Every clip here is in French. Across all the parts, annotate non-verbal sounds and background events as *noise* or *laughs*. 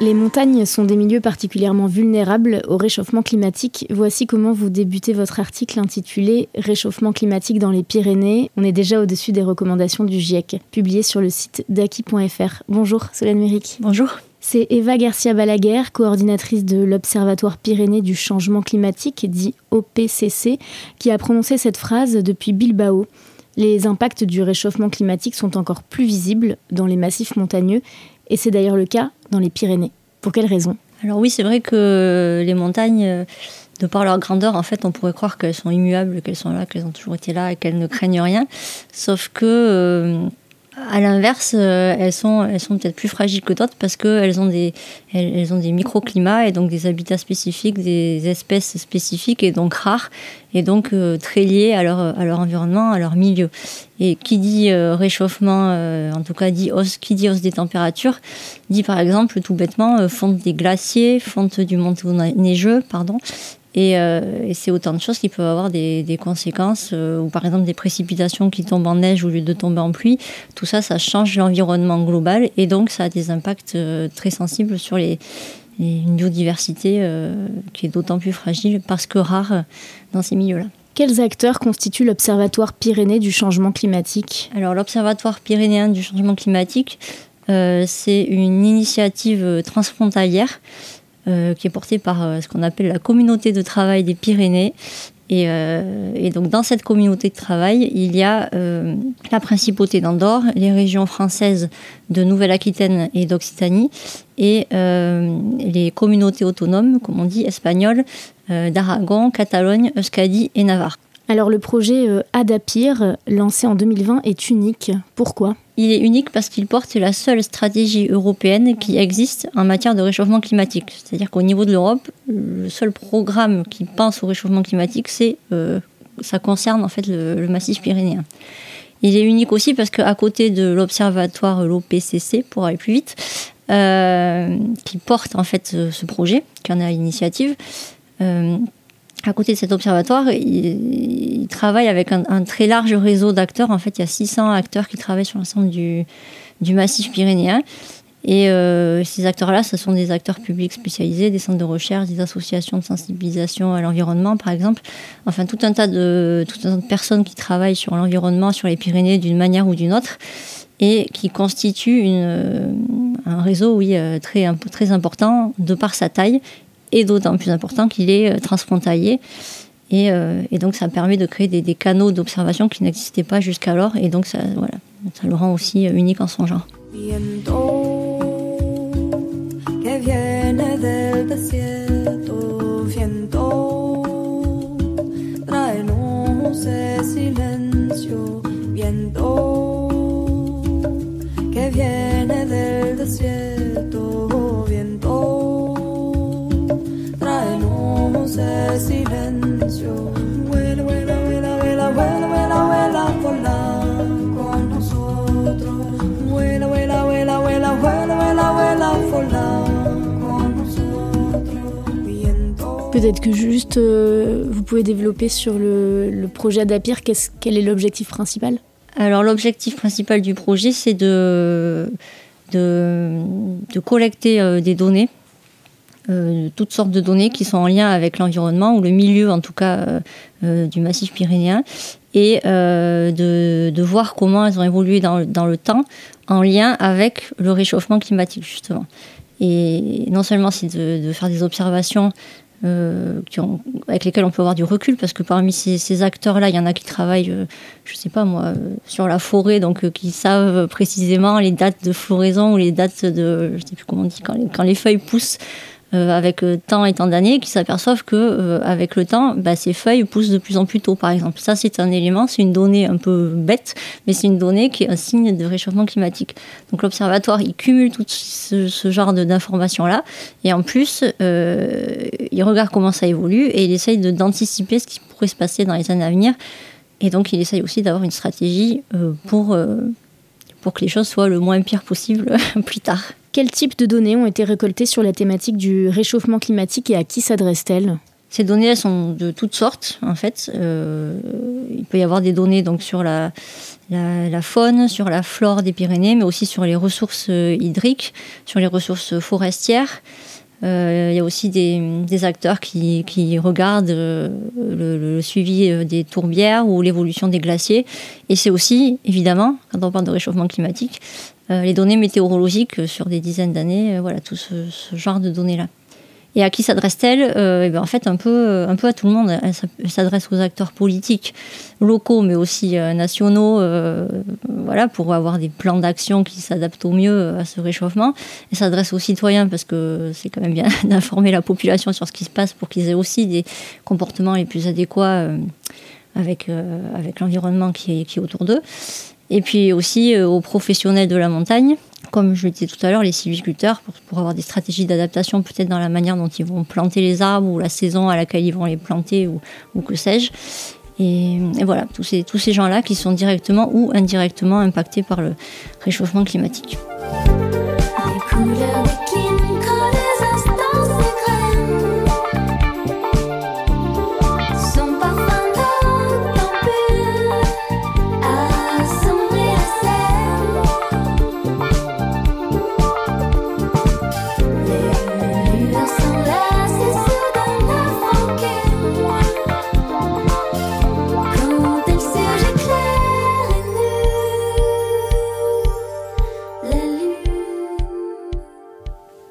Les montagnes sont des milieux particulièrement vulnérables au réchauffement climatique. Voici comment vous débutez votre article intitulé Réchauffement climatique dans les Pyrénées. On est déjà au-dessus des recommandations du GIEC, publié sur le site daki.fr. Bonjour, Solène Méric. Bonjour. C'est Eva Garcia Balaguer, coordinatrice de l'Observatoire Pyrénées du changement climatique, dit OPCC, qui a prononcé cette phrase depuis Bilbao. Les impacts du réchauffement climatique sont encore plus visibles dans les massifs montagneux et c'est d'ailleurs le cas dans les Pyrénées. Pour quelles raisons Alors oui, c'est vrai que les montagnes, de par leur grandeur, en fait, on pourrait croire qu'elles sont immuables, qu'elles sont là, qu'elles ont toujours été là et qu'elles ne craignent rien. Sauf que euh, à l'inverse, euh, elles sont, elles sont peut-être plus fragiles que d'autres parce qu'elles ont des, elles, des microclimats et donc des habitats spécifiques, des espèces spécifiques et donc rares et donc euh, très liées à leur, à leur environnement, à leur milieu. Et qui dit euh, réchauffement, en tout cas dit qui dit hausse des températures, dit par exemple tout bêtement fonte des glaciers, fonte du manteau neigeux, pardon, euh, et, c'est autant de choses qui peuvent avoir des, conséquences, euh, ou par exemple des précipitations qui tombent en neige au lieu de tomber en pluie. Tout ça, ça change l'environnement global et donc ça a des impacts euh, très sensibles sur les, une biodiversité qui est d'autant plus fragile parce que rare dans ces milieux-là. Quels acteurs constituent l'Observatoire pyrénéen du changement climatique? Alors l'Observatoire pyrénéen du changement climatique, c'est une initiative transfrontalière euh, qui est portée par euh, ce qu'on appelle la communauté de travail des Pyrénées. Et, euh, donc dans cette communauté de travail, il y a la principauté d'Andorre, les régions françaises de Nouvelle-Aquitaine et d'Occitanie, et les communautés autonomes, comme on dit, espagnoles, d'Aragon, Catalogne, Euskadi et Navarre. Alors le projet Adapir, lancé en 2020, est unique. Pourquoi? Il est unique parce qu'il porte la seule stratégie européenne qui existe en matière de réchauffement climatique. C'est-à-dire qu'au niveau de l'Europe, le seul programme qui pense au réchauffement climatique, c'est euh, ça concerne en fait le, massif pyrénéen. Il est unique aussi parce qu'à côté de l'observatoire l'OPCC, pour aller plus vite, euh, qui porte en fait ce, projet, qui en a l'initiative, à côté de cet observatoire, il, travaille avec un, très large réseau d'acteurs. En fait, il y a 600 acteurs qui travaillent sur l'ensemble du, massif pyrénéen. Et euh, ces acteurs-là, ce sont des acteurs publics spécialisés, des centres de recherche, des associations de sensibilisation à l'environnement, par exemple. Enfin, tout un tas de, de personnes qui travaillent sur l'environnement, sur les Pyrénées, d'une manière ou d'une autre, et qui constituent une, un réseau, oui, euh, très, très important de par sa taille et d'autant plus important qu'il est euh, transfrontalier. Et, euh, et, donc ça permet de créer des, des canaux d'observation qui n'existaient pas jusqu'alors. Et donc ça, voilà, ça le rend aussi euh, unique en son genre. Peut-être que juste euh, vous pouvez développer sur le, projet Adapir, quel est l'objectif principal? Alors l'objectif principal du projet, c'est de, de, collecter euh, des données, euh, toutes sortes de données qui sont en lien avec l'environnement ou le milieu en tout cas du massif pyrénéen, et de, de, voir comment elles ont évolué dans, dans le temps en lien avec le réchauffement climatique, justement. Et non seulement c'est de, faire des observations euh, qui ont, avec lesquels on peut avoir du recul, parce que parmi ces, acteurs-là, il y en a qui travaillent, euh, je sais pas moi, euh, sur la forêt, donc euh, qui savent précisément les dates de floraison ou les dates de, je sais plus comment on dit, quand les feuilles poussent. Euh, avec euh, tant et tant d'années, qui s'aperçoivent que euh, avec le temps, bah, ces feuilles poussent de plus en plus tôt, par exemple. Ça, c'est un élément, c'est une donnée un peu bête, mais c'est une donnée qui est un signe de réchauffement climatique. Donc l'observatoire, il cumule tout ce, ce genre d'informations-là, et en plus, il regarde comment ça évolue et il essaye d'anticiper ce qui pourrait se passer dans les années à venir. Et donc, il essaye aussi d'avoir une stratégie pour, pour que les choses soient le moins pire possible *laughs* plus tard. Quel type de données ont été récoltées sur la thématique du réchauffement climatique et à qui s'adressent-elles ces données, sont de toutes sortes, en fait. Euh, il peut y avoir des données donc, sur la, faune, sur la flore des Pyrénées, mais aussi sur les ressources hydriques, sur les ressources forestières. Euh, il y a aussi des, acteurs qui, regardent euh, le, suivi euh, des tourbières ou l'évolution des glaciers. Et c'est aussi, évidemment, quand on parle de réchauffement climatique, euh, les données météorologiques sur des dizaines d'années, euh, voilà, tout ce, genre de données-là. Et à qui s'adresse-t-elle? Euh, eh bien, En fait, un peu, un peu à tout le monde. Elle s'adresse aux acteurs politiques locaux, mais aussi euh, nationaux, euh, voilà, pour avoir des plans d'action qui s'adaptent au mieux à ce réchauffement. Elle s'adresse aux citoyens, parce que c'est quand même bien *laughs* d'informer la population sur ce qui se passe pour qu'ils aient aussi des comportements les plus adéquats avec, avec l'environnement qui est autour d'eux et puis aussi euh, aux professionnels de la montagne, comme je le disais tout à l'heure, les sylviculteurs, pour, avoir des stratégies d'adaptation peut-être dans la manière dont ils vont planter les arbres ou la saison à laquelle ils vont les planter ou, que sais-je. Et, voilà, tous ces gens-là qui sont directement ou indirectement impactés par le réchauffement climatique.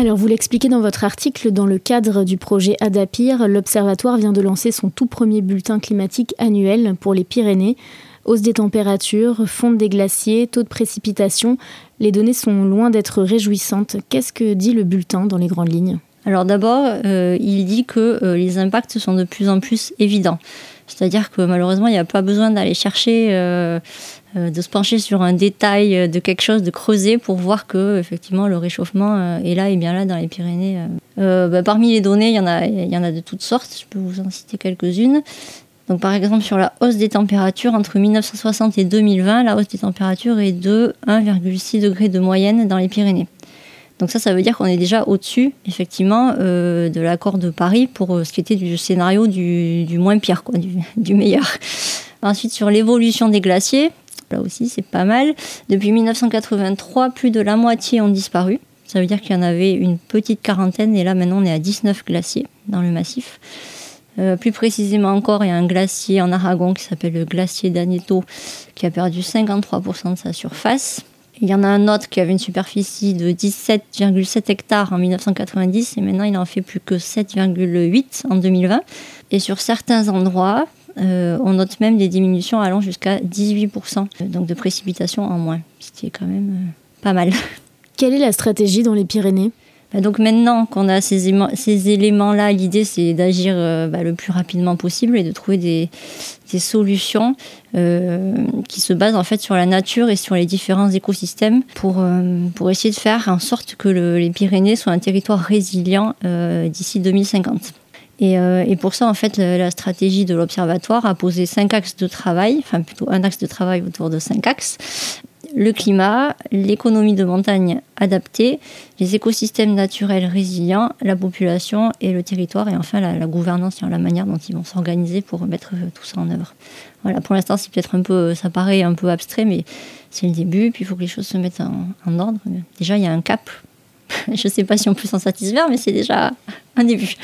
Alors, vous l'expliquez dans votre article, dans le cadre du projet Adapir, l'Observatoire vient de lancer son tout premier bulletin climatique annuel pour les Pyrénées. Hausse des températures, fonte des glaciers, taux de précipitation, les données sont loin d'être réjouissantes. Qu'est-ce que dit le bulletin dans les grandes lignes? Alors d'abord, euh, il dit que euh, les impacts sont de plus en plus évidents. C'est-à-dire que malheureusement, il n'y a pas besoin d'aller chercher euh, de se pencher sur un détail de quelque chose, de creuser pour voir que effectivement le réchauffement est là et bien là dans les Pyrénées. Bah, parmi les données, il y en a, il y en a de toutes sortes. Je peux vous en citer quelques-unes. Donc par exemple sur la hausse des températures entre 1960 et 2020, la hausse des températures est de 1,6 degré de moyenne dans les Pyrénées. Donc ça, ça veut dire qu'on est déjà au-dessus, effectivement, euh, de l'accord de Paris pour ce qui était du scénario du, moins pire, quoi, du, *laughs* du meilleur. Ensuite, sur l'évolution des glaciers, Là aussi, c'est pas mal. Depuis 1983, plus de la moitié ont disparu. Ça veut dire qu'il y en avait une petite quarantaine et là maintenant on est à 19 glaciers dans le massif. Euh, plus précisément encore, il y a un glacier en Aragon qui s'appelle le glacier d'Aneto qui a perdu 53% de sa surface. Il y en a un autre qui avait une superficie de 17,7 hectares en 1990 et maintenant il en fait plus que 7,8 en 2020. Et sur certains endroits, euh, on note même des diminutions allant jusqu'à 18% donc de précipitations en moins, ce qui est quand même euh, pas mal. Quelle est la stratégie dans les Pyrénées? Bah donc maintenant qu'on a ces, éléments-là, l'idée c'est d'agir euh, bah, le plus rapidement possible et de trouver des, solutions euh, qui se basent en fait sur la nature et sur les différents écosystèmes pour, euh, pour essayer de faire en sorte que le, les Pyrénées soient un territoire résilient d'ici 2050. Et, pour ça, en fait, la stratégie de l'Observatoire a posé cinq axes de travail, enfin plutôt un axe de travail autour de cinq axes. Le climat, l'économie de montagne adaptée, les écosystèmes naturels résilients, la population et le territoire, et enfin la, la gouvernance, la manière dont ils vont s'organiser pour mettre tout ça en œuvre. Voilà, pour l'instant, c'est peut-être un peu, ça paraît un peu abstrait, mais c'est le début, puis il faut que les choses se mettent en, en ordre. Déjà, il y a un cap. *laughs* Je ne sais pas si on peut s'en satisfaire, mais c'est déjà un début.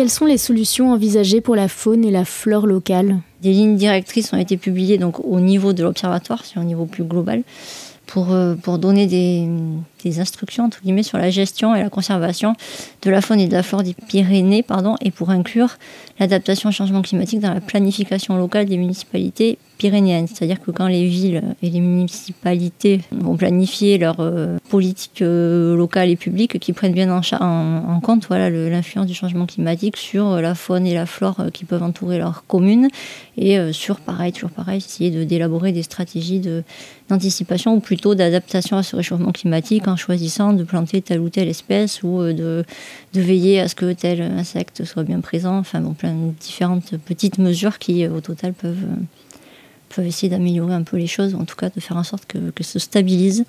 Quelles sont les solutions envisagées pour la faune et la flore locale Des lignes directrices ont été publiées au niveau de l'observatoire, c'est au niveau plus global, pour, euh, pour donner des, des, instructions entre guillemets sur la gestion et la conservation de la faune et de la flore des Pyrénées, pardon, et pour inclure l'adaptation au changement climatique dans la planification locale des municipalités pyrénéennes. C'est-à-dire que quand les villes et les municipalités vont planifier leur euh, politique euh, locale et publique, qui prennent bien en, compte voilà, l'influence du changement climatique sur la faune et la flore qui peuvent entourer leur commune, et sur, pareil, toujours pareil, essayer d'élaborer des stratégies d'anticipation ou plutôt d'adaptation à ce réchauffement climatique en choisissant de planter telle ou telle espèce ou euh, de, veiller à ce que tel insecte soit bien présent. Enfin, bon, plein de différentes petites mesures qui, euh, au total, peuvent, euh, peuvent essayer d'améliorer un peu les choses, en tout cas de faire en sorte que, que se stabilise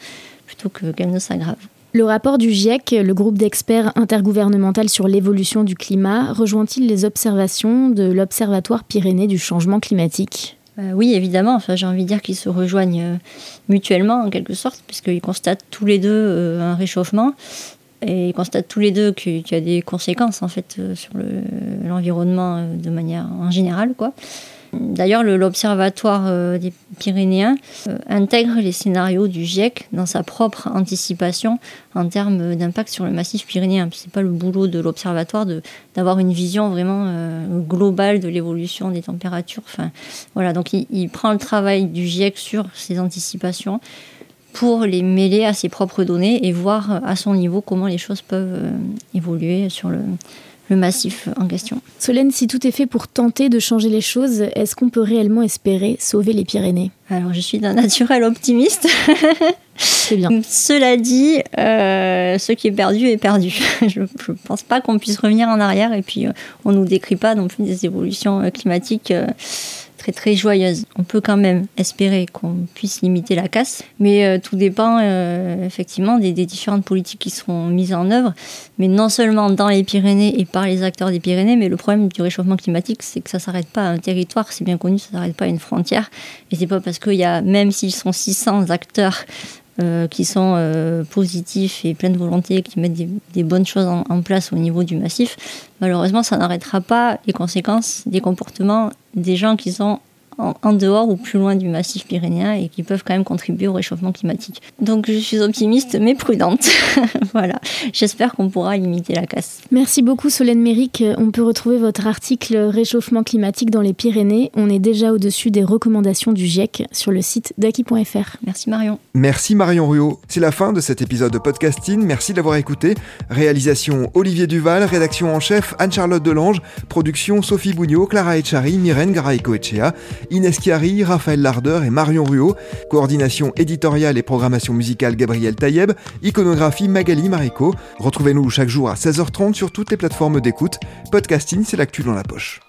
plutôt qu'elles ne s'aggravent. Le rapport du GIEC, le groupe d'experts intergouvernemental sur l'évolution du climat, rejoint-il les observations de l'Observatoire Pyrénées du changement climatique? Euh, oui, évidemment. Enfin, j'ai envie de dire qu'ils se rejoignent euh, mutuellement en quelque sorte, puisqu'ils constatent tous les deux euh, un réchauffement et ils constatent tous les deux qu'il y a des conséquences en fait sur l'environnement de manière en général, quoi. D'ailleurs, l'Observatoire euh, des Pyrénéens euh, intègre les scénarios du GIEC dans sa propre anticipation en termes d'impact sur le massif pyrénéen. Ce n'est pas le boulot de l'Observatoire d'avoir une vision vraiment euh, globale de l'évolution des températures. Enfin, voilà, donc il, il, prend le travail du GIEC sur ces anticipations pour les mêler à ses propres données et voir à son niveau comment les choses peuvent évoluer sur le, le massif en question. Solène, si tout est fait pour tenter de changer les choses, est-ce qu'on peut réellement espérer sauver les Pyrénées? Alors, je suis d'un naturel optimiste. *laughs* C'est bien. Cela dit, euh, ce qui est perdu est perdu. *laughs* je ne pense pas qu'on puisse revenir en arrière et puis euh, on ne nous décrit pas non plus des évolutions euh, climatiques très très joyeuse. On peut quand même espérer qu'on puisse limiter la casse, mais euh, tout dépend euh, effectivement des, différentes politiques qui seront mises en œuvre, mais non seulement dans les Pyrénées et par les acteurs des Pyrénées, mais le problème du réchauffement climatique, c'est que ça s'arrête pas à un territoire, c'est bien connu, ça s'arrête pas à une frontière, et c'est pas parce qu'il y a, même s'ils sont 600 acteurs euh, qui sont positifs et pleins de volonté, qui mettent des, bonnes choses en, en, place au niveau du massif, malheureusement, ça n'arrêtera pas les conséquences des comportements des gens qui sont en, dehors ou plus loin du massif pyrénéen et qui peuvent quand même contribuer au réchauffement climatique. Donc je suis optimiste mais prudente. *laughs* voilà. J'espère qu'on pourra limiter la casse. Merci beaucoup Solène Méric. On peut retrouver votre article Réchauffement climatique dans les Pyrénées. On est déjà au-dessus des recommandations du GIEC sur le site d'Aki.fr. Merci Marion. Merci Marion Ruot. C'est la fin de cet épisode de podcasting. Merci d'avoir écouté. Réalisation Olivier Duval, rédaction en chef Anne-Charlotte Delange, production Sophie Bougnot, Clara Echari, Myrène Garaïco-Echea. Inès Chiari, Raphaël Larder et Marion Ruot, coordination éditoriale et programmation musicale Gabriel Taïeb, iconographie Magali Marico. Retrouvez-nous chaque jour à 16h30 sur toutes les plateformes d'écoute. Podcasting, c'est l'actu dans la poche.